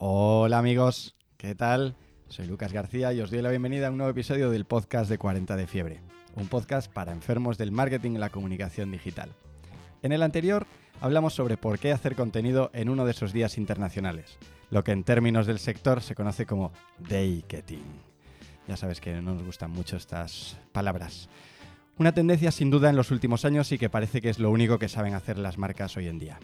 Hola amigos, ¿qué tal? Soy Lucas García y os doy la bienvenida a un nuevo episodio del podcast de 40 de Fiebre, un podcast para enfermos del marketing y la comunicación digital. En el anterior hablamos sobre por qué hacer contenido en uno de esos días internacionales, lo que en términos del sector se conoce como day-getting. Ya sabes que no nos gustan mucho estas palabras. Una tendencia sin duda en los últimos años y que parece que es lo único que saben hacer las marcas hoy en día.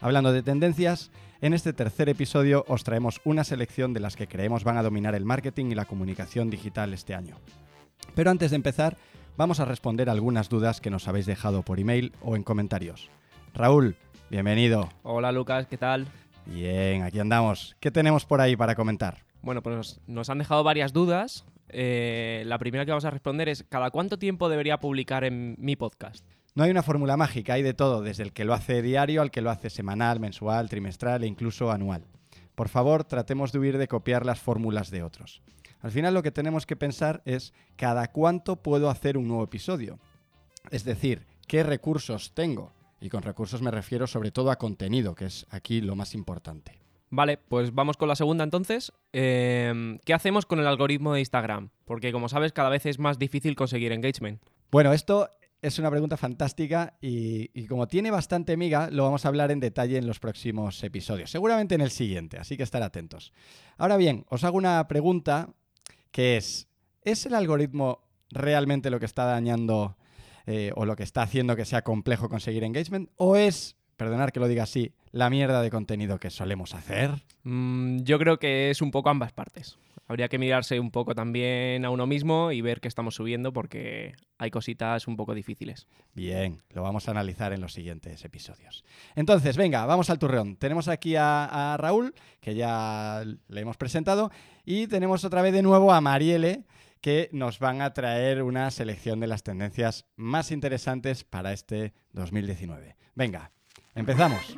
Hablando de tendencias, en este tercer episodio os traemos una selección de las que creemos van a dominar el marketing y la comunicación digital este año. Pero antes de empezar, vamos a responder algunas dudas que nos habéis dejado por email o en comentarios. Raúl, bienvenido. Hola Lucas, ¿qué tal? Bien, aquí andamos. ¿Qué tenemos por ahí para comentar? Bueno, pues nos han dejado varias dudas. Eh, la primera que vamos a responder es, ¿cada cuánto tiempo debería publicar en mi podcast? No hay una fórmula mágica, hay de todo, desde el que lo hace diario al que lo hace semanal, mensual, trimestral e incluso anual. Por favor, tratemos de huir de copiar las fórmulas de otros. Al final lo que tenemos que pensar es cada cuánto puedo hacer un nuevo episodio. Es decir, qué recursos tengo. Y con recursos me refiero sobre todo a contenido, que es aquí lo más importante. Vale, pues vamos con la segunda entonces. Eh, ¿Qué hacemos con el algoritmo de Instagram? Porque como sabes, cada vez es más difícil conseguir engagement. Bueno, esto es una pregunta fantástica y, como tiene bastante miga, lo vamos a hablar en detalle en los próximos episodios, seguramente en el siguiente, así que estar atentos. Ahora bien, os hago una pregunta que es, ¿es el algoritmo realmente lo que está dañando eh, o lo que está haciendo que sea complejo conseguir engagement? ¿O es, perdonar que lo diga así, la mierda de contenido que solemos hacer? Mm, yo creo que es un poco ambas partes habría que mirarse un poco también a uno mismo y ver qué estamos subiendo porque hay cositas un poco difíciles. Bien, lo vamos a analizar en los siguientes episodios. Entonces, venga, vamos al turrón. Tenemos aquí a, Raúl, que ya le hemos presentado, y tenemos otra vez de nuevo a Marielle que nos van a traer una selección de las tendencias más interesantes para este 2019. Venga, empezamos.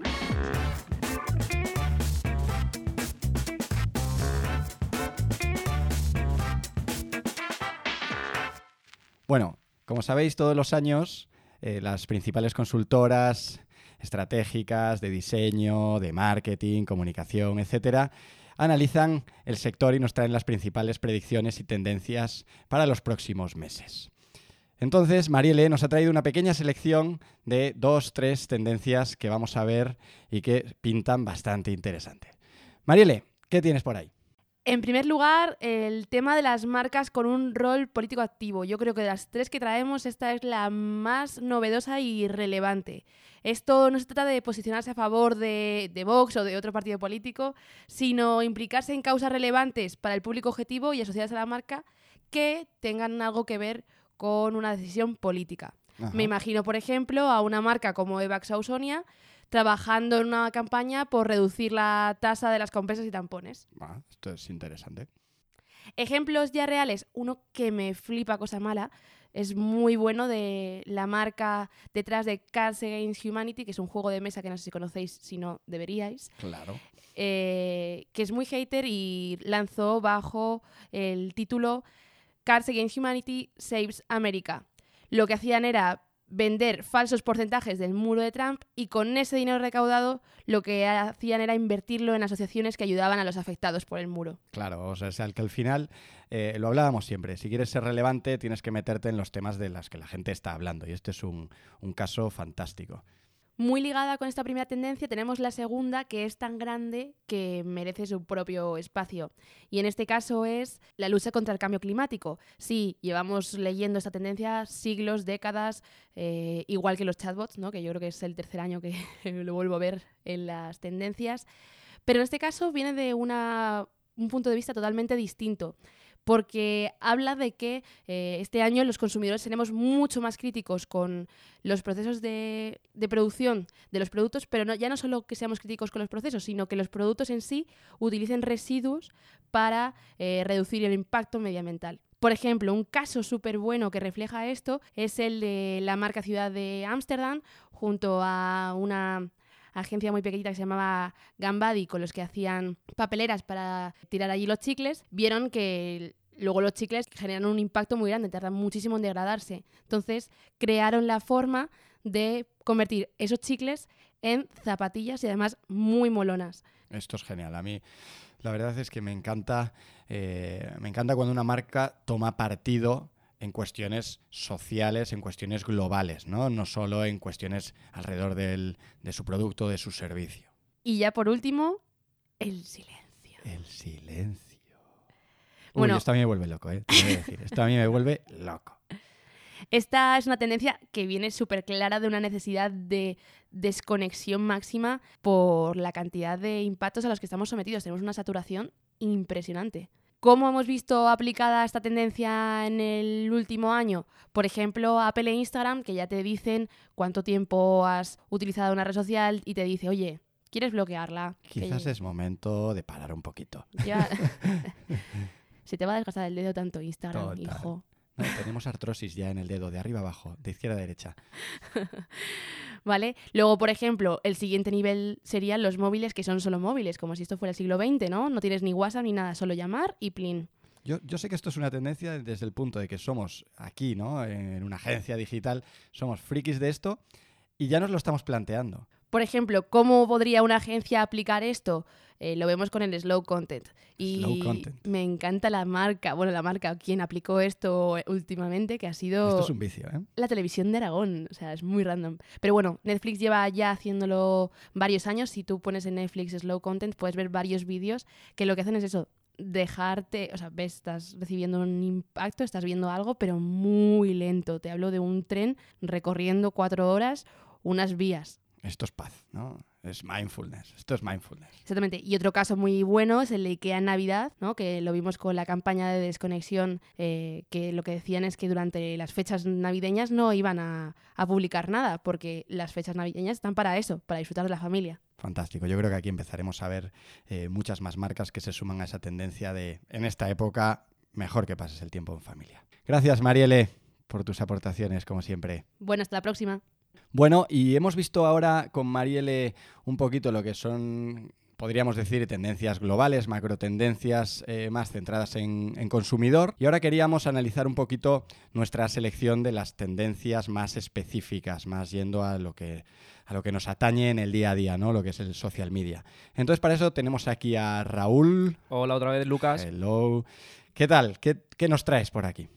Bueno, como sabéis, todos los años eh, las principales consultoras estratégicas de diseño, de marketing, comunicación, etcétera, analizan el sector y nos traen las principales predicciones y tendencias para los próximos meses. Entonces, Marielle nos ha traído una pequeña selección de dos, tres tendencias que vamos a ver y que pintan bastante interesante. Marielle, ¿qué tienes por ahí? En primer lugar, el tema de las marcas con un rol político activo. Yo creo que de las tres que traemos, esta es la más novedosa y relevante. Esto no se trata de posicionarse a favor de, Vox o de otro partido político, sino implicarse en causas relevantes para el público objetivo y asociadas a la marca que tengan algo que ver con una decisión política. Me imagino, por ejemplo, a una marca como Evax Ausonia trabajando en una campaña por reducir la tasa de las compresas y tampones. Ah, esto es interesante. Ejemplos ya reales, uno que me flipa cosa mala, es muy bueno de la marca detrás de Cards Against Humanity, que es un juego de mesa que no sé si conocéis, si no deberíais. Claro. Eh, que es muy hater y lanzó bajo el título Cards Against Humanity Saves America. Lo que hacían era vender falsos porcentajes del muro de Trump y con ese dinero recaudado lo que hacían era invertirlo en asociaciones que ayudaban a los afectados por el muro. Claro, o sea, que al final eh, lo hablábamos siempre, si quieres ser relevante tienes que meterte en los temas de los que la gente está hablando y este es un, un caso fantástico. Muy ligada con esta primera tendencia tenemos la segunda, que es tan grande que merece su propio espacio. Y en este caso es la lucha contra el cambio climático. Sí, llevamos leyendo esta tendencia siglos, décadas, eh, igual que los chatbots, ¿no? que yo creo que es el tercer año que lo vuelvo a ver en las tendencias. Pero en este caso viene de una, un punto de vista totalmente distinto porque habla de que eh, este año los consumidores seremos mucho más críticos con los procesos de, producción de los productos, pero ya no solo que seamos críticos con los procesos, sino que los productos en sí utilicen residuos para eh, reducir el impacto medioambiental. Por ejemplo, un caso súper bueno que refleja esto es el de la marca Ciudad de Ámsterdam junto a una agencia muy pequeñita que se llamaba Gambadi, con los que hacían papeleras para tirar allí los chicles, vieron que luego los chicles generan un impacto muy grande, tardan muchísimo en degradarse. Entonces, crearon la forma de convertir esos chicles en zapatillas y además muy molonas. Esto es genial. A mí la verdad es que me encanta, eh, me encanta cuando una marca toma partido en cuestiones sociales, en cuestiones globales, ¿no? No solo en cuestiones alrededor del- de su producto, de su servicio. Y ya por último, el silencio. El silencio. Uy, Bueno. esto a mí me vuelve loco, ¿eh? Te voy a decir. Esto a mí me vuelve loco. Esta es una tendencia que viene súper clara de una necesidad de desconexión máxima por la cantidad de impactos a los que estamos sometidos. Tenemos una saturación impresionante. ¿Cómo hemos visto aplicada esta tendencia en el último año? Por ejemplo, Apple e Instagram, que ya te dicen cuánto tiempo has utilizado una red social y te dice, oye, ¿quieres bloquearla? Que Quizás es momento de parar un poquito. ya- Se te va a desgastar el dedo tanto Instagram, Total. hijo. No, tenemos artrosis ya en el dedo, de arriba abajo, de izquierda a derecha. ¿Vale? Luego, por ejemplo, el siguiente nivel serían los móviles que son solo móviles, como si esto fuera el siglo XX, ¿no? No tienes ni WhatsApp ni nada, solo llamar y plin. Yo, yo sé que esto es una tendencia desde el punto de que somos aquí, ¿no? En una agencia digital, somos frikis de esto y ya nos lo estamos planteando. Por ejemplo, ¿cómo podría una agencia aplicar esto? Eh, lo vemos con el slow content. Y Slow content. me encanta la marca, bueno, la marca, quien aplicó esto últimamente, que ha sido Esto es un vicio, ¿eh? la televisión de Aragón. O sea, es muy random. Pero bueno, Netflix lleva ya haciéndolo varios años. Si tú pones en Netflix slow content, puedes ver varios vídeos que lo que hacen es eso, dejarte, o sea, ves, estás recibiendo un impacto, estás viendo algo, pero muy lento. Te hablo de un tren recorriendo cuatro horas unas vías. Esto es paz, ¿no? Es mindfulness. Esto es mindfulness. Exactamente. Y otro caso muy bueno es el de IKEA en Navidad, ¿no? que lo vimos con la campaña de desconexión, eh, que lo que decían es que durante las fechas navideñas no iban a, a publicar nada, porque las fechas navideñas están para eso, para disfrutar de la familia. Fantástico. Yo creo que aquí empezaremos a ver eh, muchas más marcas que se suman a esa tendencia de, en esta época, mejor que pases el tiempo en familia. Gracias, Mariele, por tus aportaciones, como siempre. Bueno, hasta la próxima. Bueno, y hemos visto ahora con Mariele un poquito lo que son, podríamos decir, tendencias globales, macro tendencias eh, más centradas en, en consumidor. Y ahora queríamos analizar un poquito nuestra selección de las tendencias más específicas, más yendo a lo que a lo que nos atañe en el día a día, ¿no? Lo que es el social media. Entonces, para eso tenemos aquí a Raúl. Hola otra vez, Lucas. Hello. ¿Qué tal? ¿Qué, qué nos traes por aquí?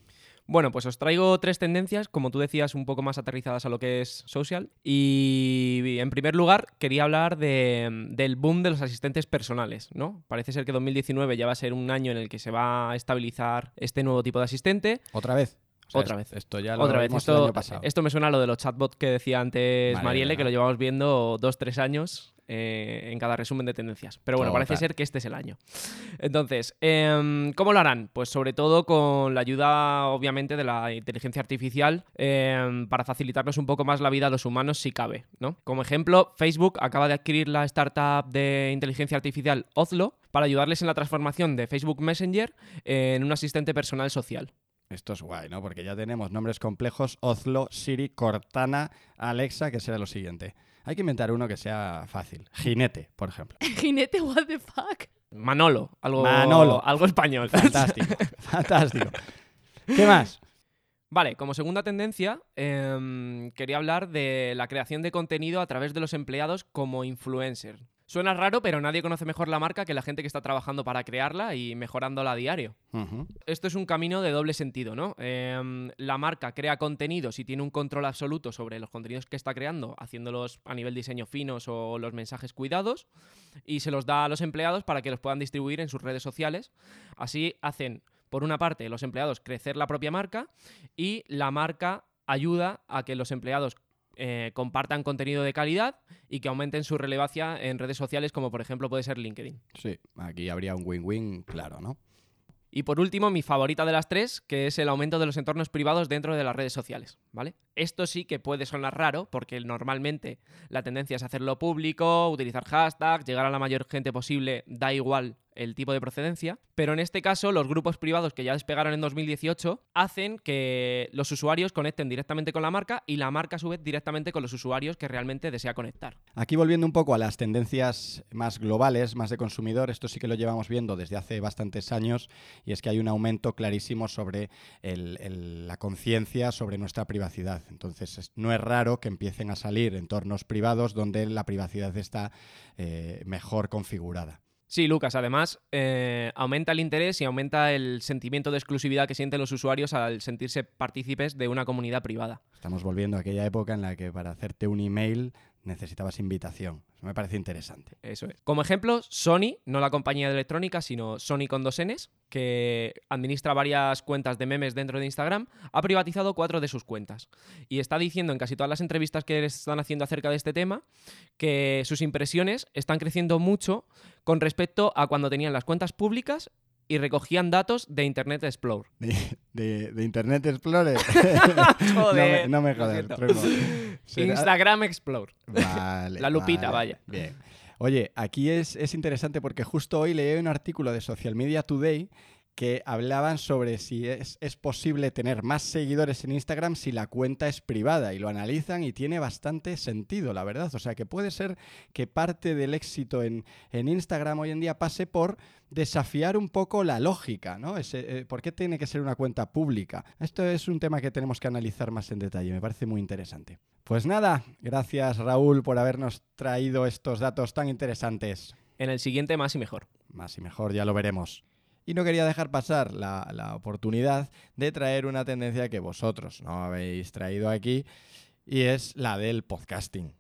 Bueno, pues os traigo tres tendencias, como tú decías, un poco más aterrizadas a lo que es social. Y en primer lugar, quería hablar de- del boom de los asistentes personales, ¿no? Parece ser que 2019 ya va a ser un año en el que se va a estabilizar este nuevo tipo de asistente. ¿Otra vez? O sea, Otra vez. Esto ya lo Otra vez, vimos el esto, año pasado. esto me suena a lo de los chatbots que decía antes Vale, Marielle, que lo llevamos viendo dos, tres años eh, en cada resumen de tendencias. Pero bueno, parece ser que este es el año. Entonces, em, ¿cómo lo harán? Pues sobre todo con la ayuda, obviamente, de la inteligencia artificial em, para facilitarnos un poco más la vida a los humanos si cabe, ¿no? Como ejemplo, Facebook acaba de adquirir la startup de inteligencia artificial Ozlo para ayudarles en la transformación de Facebook Messenger en un asistente personal social. Esto es guay, ¿no? Porque ya tenemos nombres complejos, Ozlo, Siri, Cortana, Alexa, que será lo siguiente. Hay que inventar uno que sea fácil. Jinete, por ejemplo. Jinete, what the fuck. Manolo, algo, Manolo. algo español. Fantástico, fantástico. ¿Qué más? Vale, como segunda tendencia, em, quería hablar de la creación de contenido a través de los empleados como influencer. Suena raro, pero nadie conoce mejor la marca que la gente que está trabajando para crearla y mejorándola a diario. Esto es un camino de doble sentido, ¿no? Em, la marca crea contenidos y tiene un control absoluto sobre los contenidos que está creando, haciéndolos a nivel diseño finos o los mensajes cuidados, y se los da a los empleados para que los puedan distribuir en sus redes sociales. Así hacen, por una parte, los empleados crecer la propia marca y la marca ayuda a que los empleados eh, compartan contenido de calidad y que aumenten su relevancia en redes sociales como por ejemplo puede ser LinkedIn. Sí, aquí habría un win-win, claro, ¿no? Y por último, mi favorita de las tres, que es el aumento de los entornos privados dentro de las redes sociales, ¿vale? Esto sí que puede sonar raro, porque normalmente la tendencia es hacerlo público, utilizar hashtags, llegar a la mayor gente posible, da igual el tipo de procedencia, pero en este caso los grupos privados que ya despegaron en 2018 hacen que los usuarios conecten directamente con la marca y la marca a su vez directamente con los usuarios que realmente desea conectar. Aquí volviendo un poco a las tendencias más globales, más de consumidor, esto sí que lo llevamos viendo desde hace bastantes años y es que hay un aumento clarísimo sobre la conciencia sobre nuestra privacidad. Entonces no es raro que empiecen a salir entornos privados donde la privacidad está eh, mejor configurada. Sí, Lucas, además eh, aumenta el interés y aumenta el sentimiento de exclusividad que sienten los usuarios al sentirse partícipes de una comunidad privada. Estamos volviendo a aquella época en la que para hacerte un email necesitabas invitación. Eso me parece interesante. Eso es. Como ejemplo, Sony, no la compañía de electrónica, sino Sony con dos Ns, que administra varias cuentas de memes dentro de Instagram, ha privatizado cuatro de sus cuentas. Y está diciendo en casi todas las entrevistas que están haciendo acerca de este tema que sus impresiones están creciendo mucho con respecto a cuando tenían las cuentas públicas y recogían datos de Internet Explorer. De, Internet Explorer. Joder, no me, no me Instagram Explorer. Vale. La lupita, vaya. Bien. Oye, aquí es, es interesante porque justo hoy leí un artículo de Social Media Today que hablaban sobre si es, posible tener más seguidores en Instagram si la cuenta es privada y lo analizan y tiene bastante sentido, la verdad. O sea que puede ser que parte del éxito en, Instagram hoy en día pase por desafiar un poco la lógica, ¿no? Eh, ¿Por qué tiene que ser una cuenta pública? Esto es un tema que tenemos que analizar más en detalle, me parece muy interesante. Pues nada, gracias Raúl por habernos traído estos datos tan interesantes. En el siguiente más y mejor. Más y mejor, ya lo veremos. Y no quería dejar pasar la, oportunidad de traer una tendencia que vosotros no habéis traído aquí y es la del podcasting,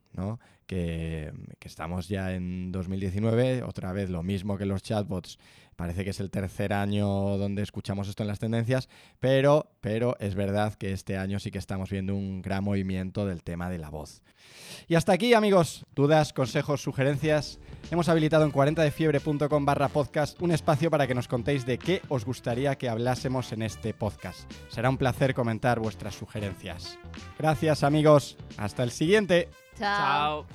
que, estamos ya en 2019, otra vez lo mismo que los chatbots Parece que es el tercer año donde escuchamos esto en las tendencias, pero, pero es verdad que este año sí que estamos viendo un gran movimiento del tema de la voz. Y hasta aquí, amigos. Dudas, consejos, sugerencias. Hemos habilitado en 40defiebre.com barra podcast un espacio para que nos contéis de qué os gustaría que hablásemos en este podcast. Será un placer comentar vuestras sugerencias. Gracias, amigos. Hasta el siguiente. 好